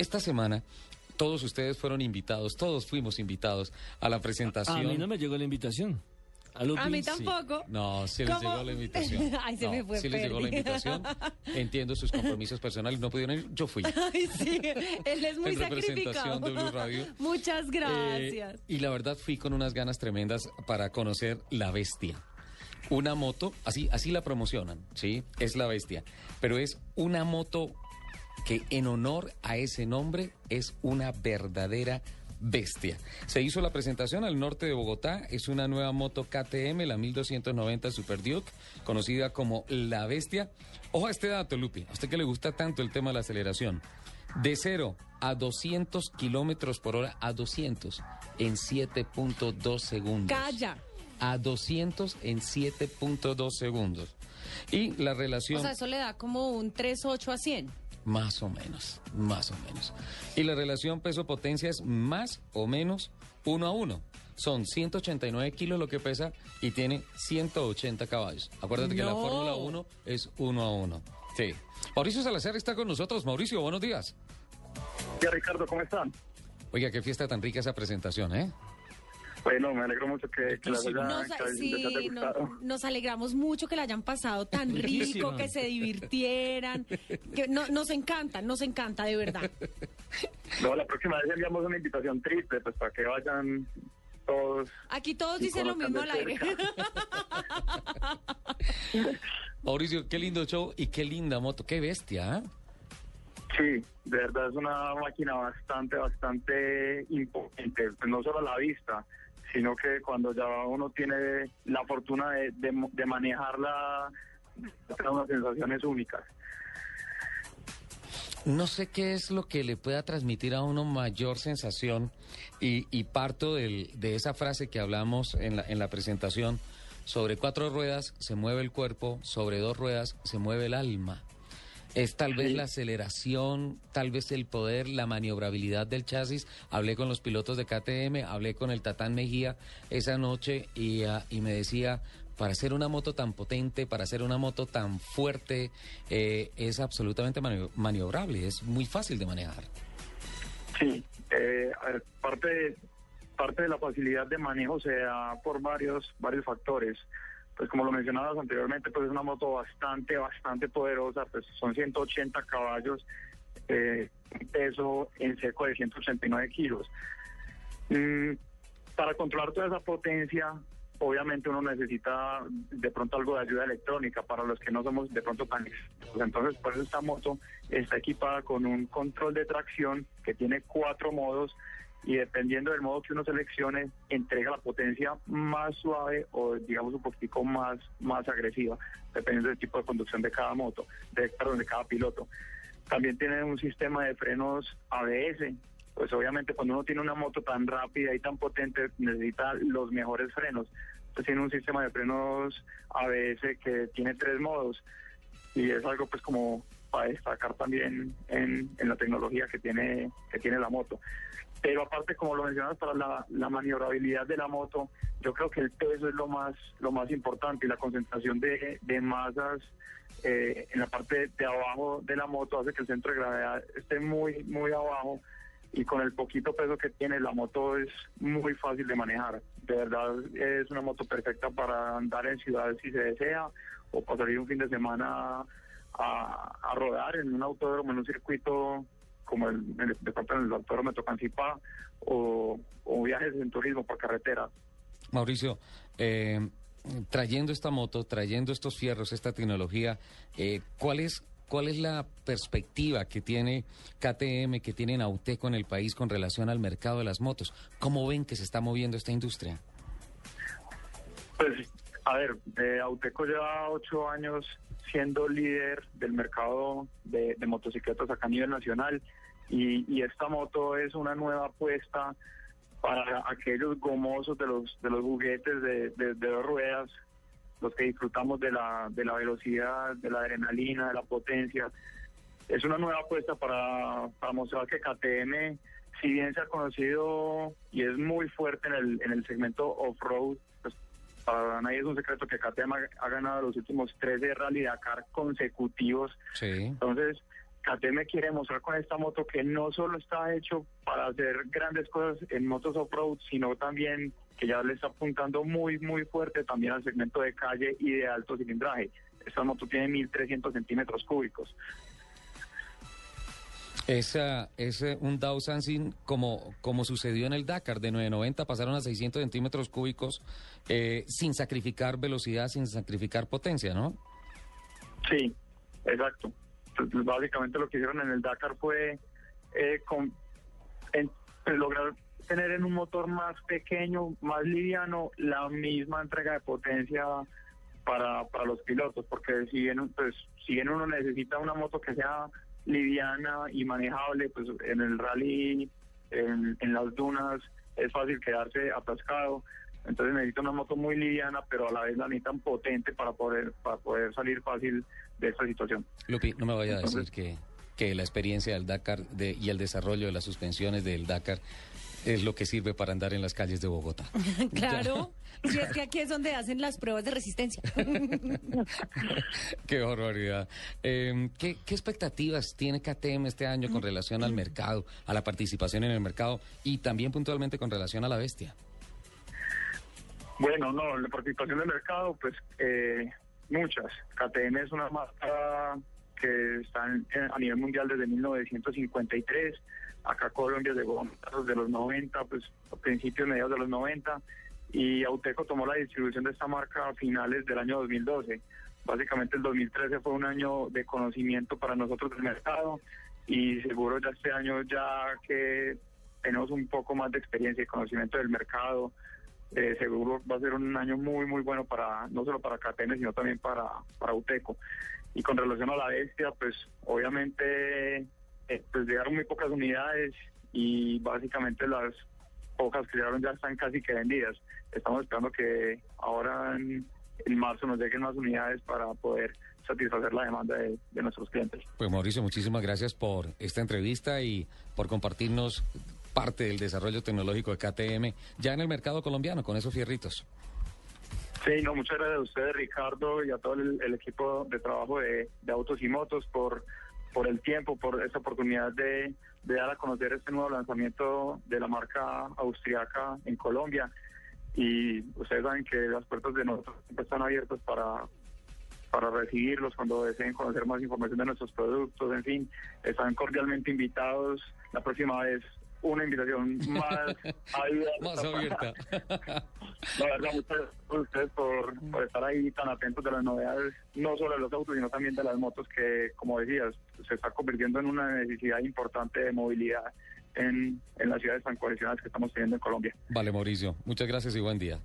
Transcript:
esta semana todos ustedes fueron invitados, todos fuimos invitados a la presentación. A mí no me llegó la invitación. A, mí tampoco. No, sí les llegó la invitación. Ay, se me fue Sí les llegó la invitación. Entiendo sus compromisos personales, no pudieron ir, yo fui. Ay, sí, él es muy En representación sacrificado. de Blue Radio. Muchas gracias. Eh, y la verdad fui con unas ganas tremendas para conocer La Bestia. Una moto, así, así la promocionan, ¿sí? Es La Bestia. Pero es una moto que en honor a ese nombre es una verdadera bestia. Se hizo la presentación al norte de Bogotá, es una nueva moto KTM, la 1290 Super Duke, conocida como La Bestia. Ojo a este dato, Lupi, a usted que le gusta tanto el tema de la aceleración. De 0 a 200 kilómetros por hora, a 200 en 7.2 segundos. Calla. A 200 en 7.2 segundos. Y la O relación... sea, eso le da como un 3.8 a 100. Más o menos, más o menos. Y la relación peso-potencia es más o menos uno a uno. Son 189 kilos lo que pesa y tiene 180 caballos. Acuérdate que la. Fórmula 1 es uno a uno. Sí. Mauricio Salazar está con nosotros. Mauricio, buenos días. Ya Ricardo, ¿cómo están? Oiga, qué fiesta tan rica esa presentación, ¿eh? Bueno, me alegro mucho que, que, haya- Nos, sí, haya no- gustado. nos alegramos mucho que la hayan pasado tan rico, que se divirtieran. Que no- nos encanta, nos encanta, de verdad. No, la próxima vez enviamos una invitación triple, pues para que vayan todos. Aquí todos dicen lo mismo al aire. Mauricio, qué lindo show y qué linda moto. Qué bestia, ¿ah? Sí, de verdad es una máquina bastante, bastante imponente, no solo la vista, sino que cuando ya uno tiene la fortuna de, de, manejarla, da unas sensaciones únicas. No sé qué es lo que le pueda transmitir a uno mayor sensación y, y parto del- de esa frase que hablamos en la, en la presentación. Sobre cuatro ruedas se mueve el cuerpo, sobre dos ruedas se mueve el alma. Es tal vez Sí. la aceleración, tal vez el poder, la maniobrabilidad del chasis. Hablé con los pilotos de KTM, hablé con el Tatán Mejía esa noche y, ah, y me decía, para hacer una moto tan potente, para hacer una moto tan fuerte, eh, es absolutamente manio- maniobrable, es muy fácil de manejar. Sí, eh, a ver, parte de, parte de la facilidad de manejo se da por varios varios factores. Pues como lo mencionabas anteriormente, pues es una moto bastante, bastante poderosa, pues son 180 caballos, eh, peso en seco de 189 kilos. Mm, para controlar toda esa potencia, obviamente uno necesita de pronto algo de ayuda electrónica para los que no somos de pronto tan expertos. Entonces, por eso esta moto está equipada con un control de tracción que tiene cuatro modos y dependiendo del modo que uno seleccione, entrega la potencia más suave o digamos un poquitico más, más agresiva, dependiendo del tipo de conducción de cada moto, de, perdón, de cada piloto. También tiene un sistema de frenos ABS. Pues obviamente cuando uno tiene una moto tan rápida y tan potente necesita los mejores frenos. Pues tiene un sistema de frenos ABS que tiene tres modos y es algo pues como para destacar también en, en la tecnología que tiene que tiene la moto. Pero aparte, como lo mencionas, para la, la maniobrabilidad de la moto, yo creo que el peso es lo más lo más importante y la concentración de, de masas eh, en la parte de abajo de la moto hace que el centro de gravedad esté muy muy abajo y con el poquito peso que tiene la moto es muy fácil de manejar. De verdad es una moto perfecta para andar en ciudades si se desea o para salir un fin de semana a, a rodar en un autódromo, en un circuito como el, el el autódromo de Tocancipá o, o viajes en turismo por carretera. Mauricio, eh, trayendo esta moto, trayendo estos fierros, esta tecnología, eh, ¿cuál es cuál es la perspectiva que tiene KTM, que tiene Nauteco en el país con relación al mercado de las motos? ¿Cómo ven que se está moviendo esta industria? Pues, a ver, eh, Auteco lleva ocho años siendo líder del mercado de, de motocicletas acá a nivel nacional y, y esta moto es una nueva apuesta para aquellos gomosos de los de los juguetes de, de- de dos ruedas, los que disfrutamos de la, de la velocidad, de la adrenalina, de la potencia. Es una nueva apuesta para, para mostrar que KTM, si bien se ha conocido y es muy fuerte en el, en el segmento off-road, pues para nadie es un secreto que KTM ha, ha ganado los últimos 13 Rally Dakar consecutivos. Sí. Entonces, KTM quiere mostrar con esta moto que no solo está hecho para hacer grandes cosas en motos off-road, sino también que ya le está apuntando muy, muy fuerte también al segmento de calle y de alto cilindraje. Esta moto tiene 1.300 centímetros cúbicos. Esa, es eh, un Dow Sansin como, como sucedió en el Dakar, de 990 pasaron a 600 centímetros cúbicos eh, sin sacrificar velocidad, sin sacrificar potencia, ¿no? Sí, exacto. Entonces, básicamente lo que hicieron en el Dakar fue eh, pues, lograr tener en un motor más pequeño, más liviano, la misma entrega de potencia para, para los pilotos, porque si bien, pues, si bien uno necesita una moto que sea liviana y manejable, pues en el rally, en, en las dunas, es fácil quedarse atascado. Entonces necesita una moto muy liviana, pero a la vez la necesitan potente para poder, para poder salir fácil de esta situación. Lupi, no me vaya a decir Entonces- que, que la experiencia del Dakar de- y el desarrollo de las suspensiones del Dakar es lo que sirve para andar en las calles de Bogotá. Claro. Si es que aquí es donde hacen las pruebas de resistencia. Qué barbaridad. Eh, ¿qué, qué expectativas tiene KTM este año con relación al mercado, a la participación en el mercado y también puntualmente con relación a la bestia? Bueno, no, la participación del mercado, pues eh, muchas. KTM es una marca que está a nivel mundial desde 1953. Acá Colombia llegó desde los 90, pues a principios, mediados de los 90. Y Auteco tomó la distribución de esta marca a finales del año 2012. Básicamente el 2013 fue un año de conocimiento para nosotros del mercado y seguro ya este año ya que tenemos un poco más de experiencia y conocimiento del mercado, eh, seguro va a ser un año muy, muy bueno para no solo para KTM, sino también para, para UTECO. Y con relación a la bestia, pues obviamente eh, pues llegaron muy pocas unidades y básicamente las pocas que llegaron ya están casi que vendidas. Estamos esperando que ahora en, en marzo nos lleguen más unidades para poder satisfacer la demanda de, de nuestros clientes. Pues Mauricio, muchísimas gracias por esta entrevista y por compartirnos parte del desarrollo tecnológico de KTM ya en el mercado colombiano con esos fierritos. Sí, no, muchas gracias a ustedes, Ricardo, y a todo el, equipo de trabajo de, de Autos y Motos por, por el tiempo, por esta oportunidad de, de dar a conocer este nuevo lanzamiento de la marca austriaca en Colombia. Y ustedes saben que las puertas de nosotros siempre están abiertas para, para recibirlos cuando deseen conocer más información de nuestros productos, en fin, están cordialmente invitados. La próxima vez una invitación más abierta. Más abierta. la verdad, muchas gracias a ustedes por, por estar ahí tan atentos de las novedades, no solo de los autos, sino también de las motos, que, como decías, se está convirtiendo en una necesidad importante de movilidad en, en las ciudades tan cohesionadas que estamos teniendo en Colombia. Vale, Mauricio, muchas gracias y buen día.